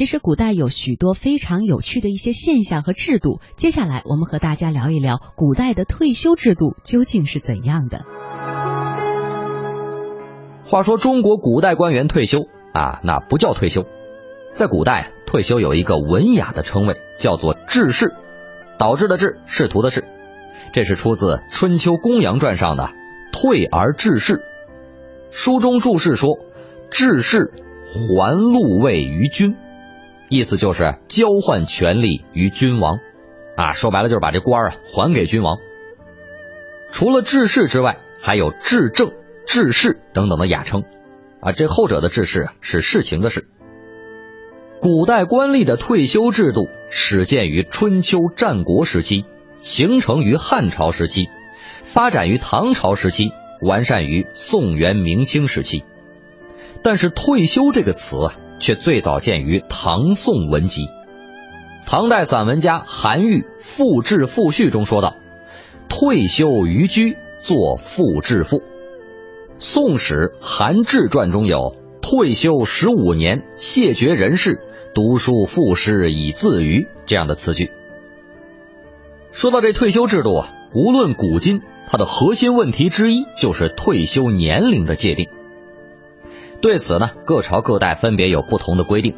其实古代有许多非常有趣的一些现象和制度。接下来我们和大家聊一聊古代的退休制度究竟是怎样的。话说中国古代官员退休啊，那不叫退休，在古代退休有一个文雅的称谓，叫做致仕，导致的致，仕途的仕。这是出自《春秋公羊传》上的“退而致仕”。书中注释说：“致仕，还禄位于君。”意思就是交换权力于君王，啊，说白了就是把这官啊还给君王。除了致仕之外，还有治政、致仕等等的雅称，啊，这后者的致仕是事情的事。古代官吏的退休制度始建于春秋战国时期。形成于汉朝时期，发展于唐朝时期，完善于宋元明清时期。但是“退休”这个词啊，却最早见于唐宋文集。唐代散文家韩愈《赋志赋序》中说道：“退休于居，作赋志赋。”《宋史·韩志传》中有“退休十五年，谢绝人世，读书赋诗以自娱”这样的词句。说到这退休制度啊，无论古今，它的核心问题之一就是退休年龄的界定。对此呢，各朝各代分别有不同的规定。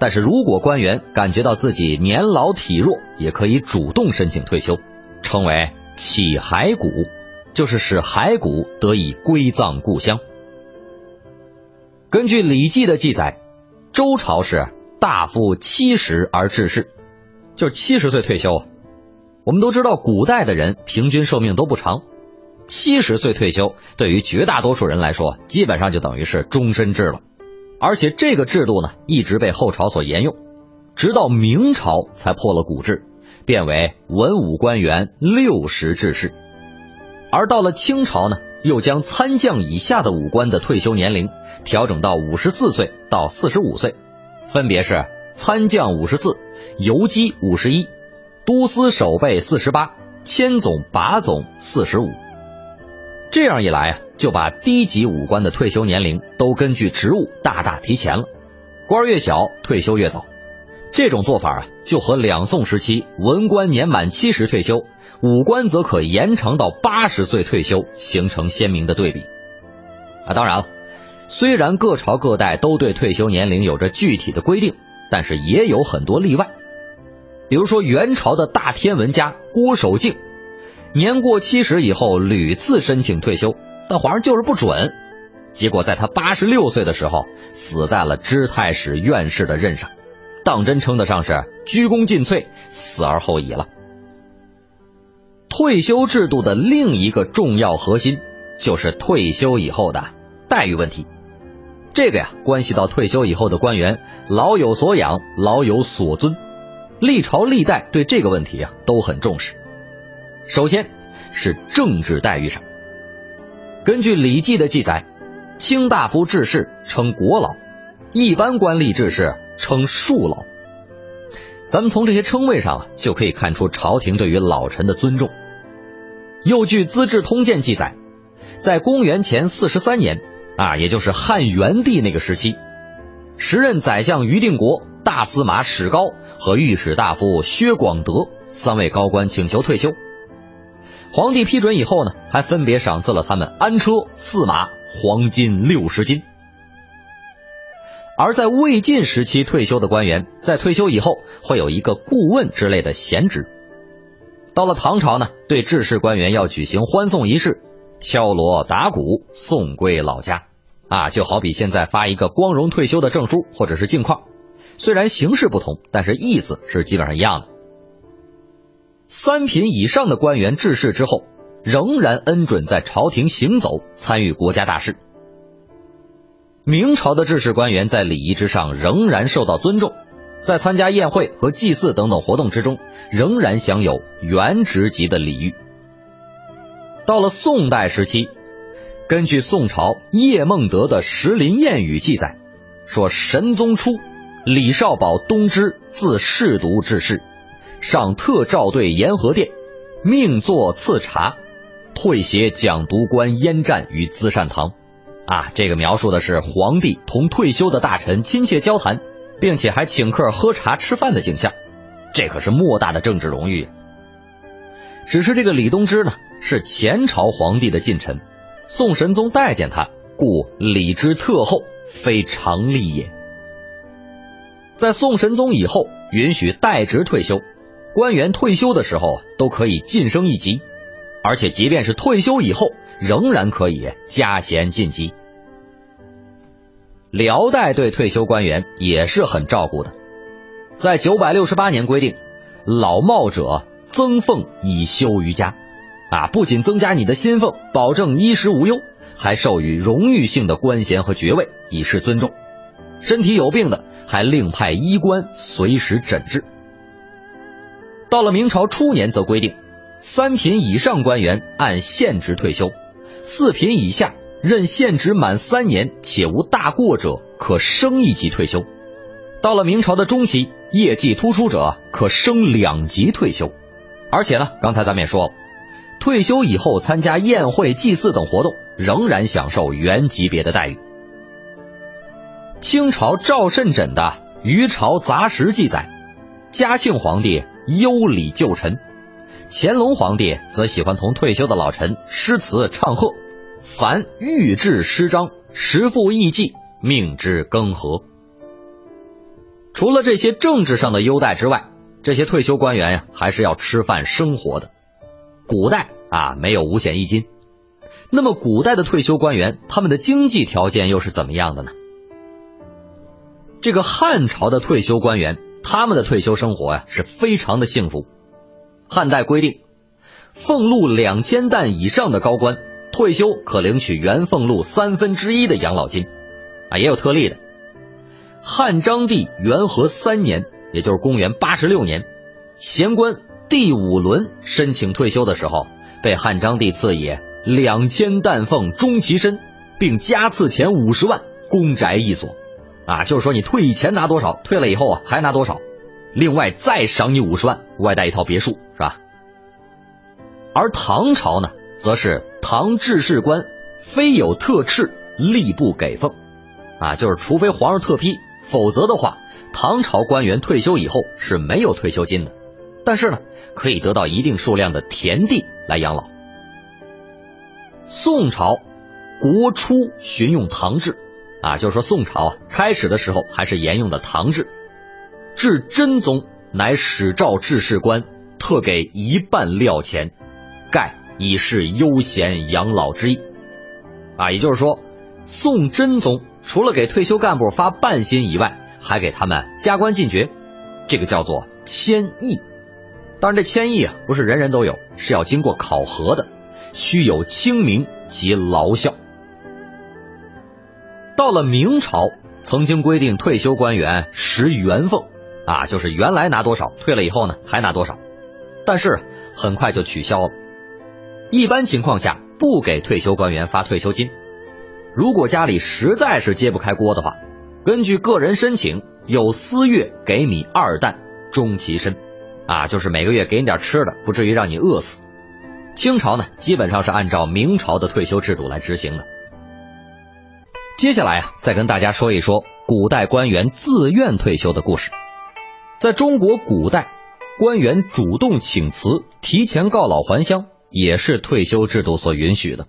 但是如果官员感觉到自己年老体弱，也可以主动申请退休，称为起骸骨，就是使骸骨得以归葬故乡。根据《礼记》的记载，周朝是大夫七十而致仕，就是七十岁退休。我们都知道，古代的人平均寿命都不长，七十岁退休，对于绝大多数人来说，基本上就等于是终身制了。而且这个制度呢，一直被后朝所沿用，直到明朝才破了古制，变为文武官员六十致仕。而到了清朝呢，又将参将以下的武官的退休年龄调整到五十四岁到四十五岁，分别是参将五十四，游击五十一。都司守备四十八，千总把总四十五，这样一来啊，就把低级武官的退休年龄都根据职务大大提前了，官越小退休越早。这种做法啊，就和两宋时期文官年满七十退休，武官则可延长到八十岁退休形成鲜明的对比。啊，当然了，虽然各朝各代都对退休年龄有着具体的规定，但是也有很多例外。比如说，元朝的大天文家郭守敬，年过七十以后屡次申请退休，但皇上就是不准。结果在他八十六岁的时候，死在了知太史院士的任上，当真称得上是鞠躬尽瘁，死而后已了。退休制度的另一个重要核心，就是退休以后的待遇问题。这个呀，关系到退休以后的官员老有所养，老有所尊。历朝历代对这个问题啊都很重视。首先是政治待遇上，根据《礼记》的记载，卿大夫致仕称国老，一般官吏致仕称庶老。咱们从这些称谓上啊就可以看出朝廷对于老臣的尊重。又据《资治通鉴》记载，在公元前四十三年啊，也就是汉元帝那个时期，时任宰相于定国、大司马史高。和御史大夫薛广德三位高官请求退休，皇帝批准以后呢，还分别赏赐了他们安车、驷马、黄金六十斤。而在魏晋时期退休的官员，在退休以后会有一个顾问之类的闲职。到了唐朝呢，对致仕官员要举行欢送仪式，敲锣打鼓送归老家，啊，就好比现在发一个光荣退休的证书或者是镜框。虽然形式不同，但是意思是基本上一样的。三品以上的官员致仕之后，仍然恩准在朝廷行走，参与国家大事。明朝的致仕官员在礼仪之上仍然受到尊重，在参加宴会和祭祀等等活动之中，仍然享有原职级的礼遇。到了宋代时期，根据宋朝叶梦得的《石林谚语》记载，说神宗初。李少保东之自侍读致仕，上特召对延和殿，命作赐茶，退携讲读官燕战于资善堂。啊，这个描述的是皇帝同退休的大臣亲切交谈，并且还请客喝茶吃饭的景象，这可是莫大的政治荣誉。只是这个李东芝呢，是前朝皇帝的近臣，宋神宗待见他，故礼之特厚，非常例也。在宋神宗以后，允许代职退休，官员退休的时候都可以晋升一级，而且即便是退休以后，仍然可以加衔晋级。辽代对退休官员也是很照顾的，在九百六十八年规定，老耄者。增俸以休于家，啊，不仅增加你的薪俸，保证衣食无忧，还授予荣誉性的官衔和爵位，以示尊重。身体有病的，还另派医官随时诊治。到了明朝初年，则规定，三品以上官员按现职退休，四品以下任现职满三年且无大过者，可升一级退休。到了明朝的中期，业绩突出者可升两级退休。而且呢，刚才咱们也说了，退休以后参加宴会、祭祀等活动，仍然享受原级别的待遇。清朝赵慎缜的《余朝杂识》记载，嘉庆皇帝优礼旧臣，乾隆皇帝则喜欢同退休的老臣诗词唱和，凡御制诗章，时赋艺伎，命之更合。除了这些政治上的优待之外，这些退休官员呀，还是要吃饭生活的。古代啊，没有五险一金，那么古代的退休官员，他们的经济条件又是怎么样的呢？这个汉朝的退休官员，他们的退休生活呀，是非常的幸福。汉代规定，俸禄两千担以上的高官退休可领取原俸禄三分之一的养老金，啊，也有特例的。汉章帝元和三年。也就是公元八十六年，贤官第五轮申请退休的时候，被汉章帝赐以两千担俸终其身，并加赐钱五十万，公宅一所。啊，就是说你退以前拿多少，退了以后啊还拿多少，另外再赏你五十万，外带一套别墅，是吧？而唐朝呢，则是唐制士官非有特敕，吏不给俸。啊，就是除非皇上特批，否则的话。唐朝官员退休以后是没有退休金的，但是呢，可以得到一定数量的田地来养老。宋朝国初循用唐制，啊，就是说宋朝啊开始的时候还是沿用的唐制。至真宗乃始诏制事官特给一半料钱，盖以示悠闲养老之意。啊，也就是说，宋真宗除了给退休干部发半薪以外，还给他们加官进爵，这个叫做迁邑。当然，这迁邑啊，不是人人都有，是要经过考核的，须有清明及劳效。到了明朝，曾经规定退休官员食原俸，啊，就是原来拿多少，退了以后呢还拿多少。但是很快就取消了。一般情况下，不给退休官员发退休金。如果家里实在是揭不开锅的话。根据个人申请，有私月给米二担，终其身，啊，就是每个月给你点吃的，不至于让你饿死。清朝呢，基本上是按照明朝的退休制度来执行的。接下来啊，再跟大家说一说古代官员自愿退休的故事。在中国古代，官员主动请辞、提前告老还乡，也是退休制度所允许的。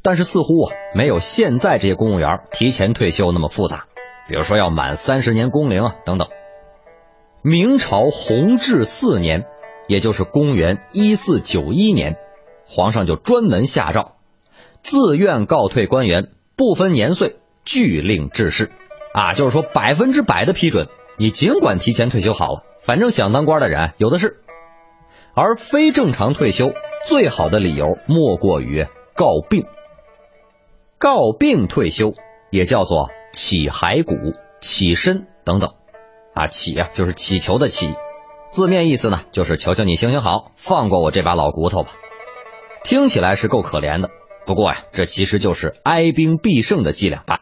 但是似乎啊，没有现在这些公务员提前退休那么复杂。比如说要满三十年工龄啊，等等。明朝弘治四年，也就是公元一四九一年，皇上就专门下诏，自愿告退官员，不分年岁，俱令致仕。啊，就是说百分之百的批准，你尽管提前退休好了，反正想当官的人有的是。而非正常退休，最好的理由莫过于告病。告病退休，也叫做。起骸骨、起身等等，啊，起啊就是乞求的乞，字面意思呢就是求求你行行好，放过我这把老骨头吧。听起来是够可怜的，不过啊，这其实就是哀兵必胜的伎俩吧。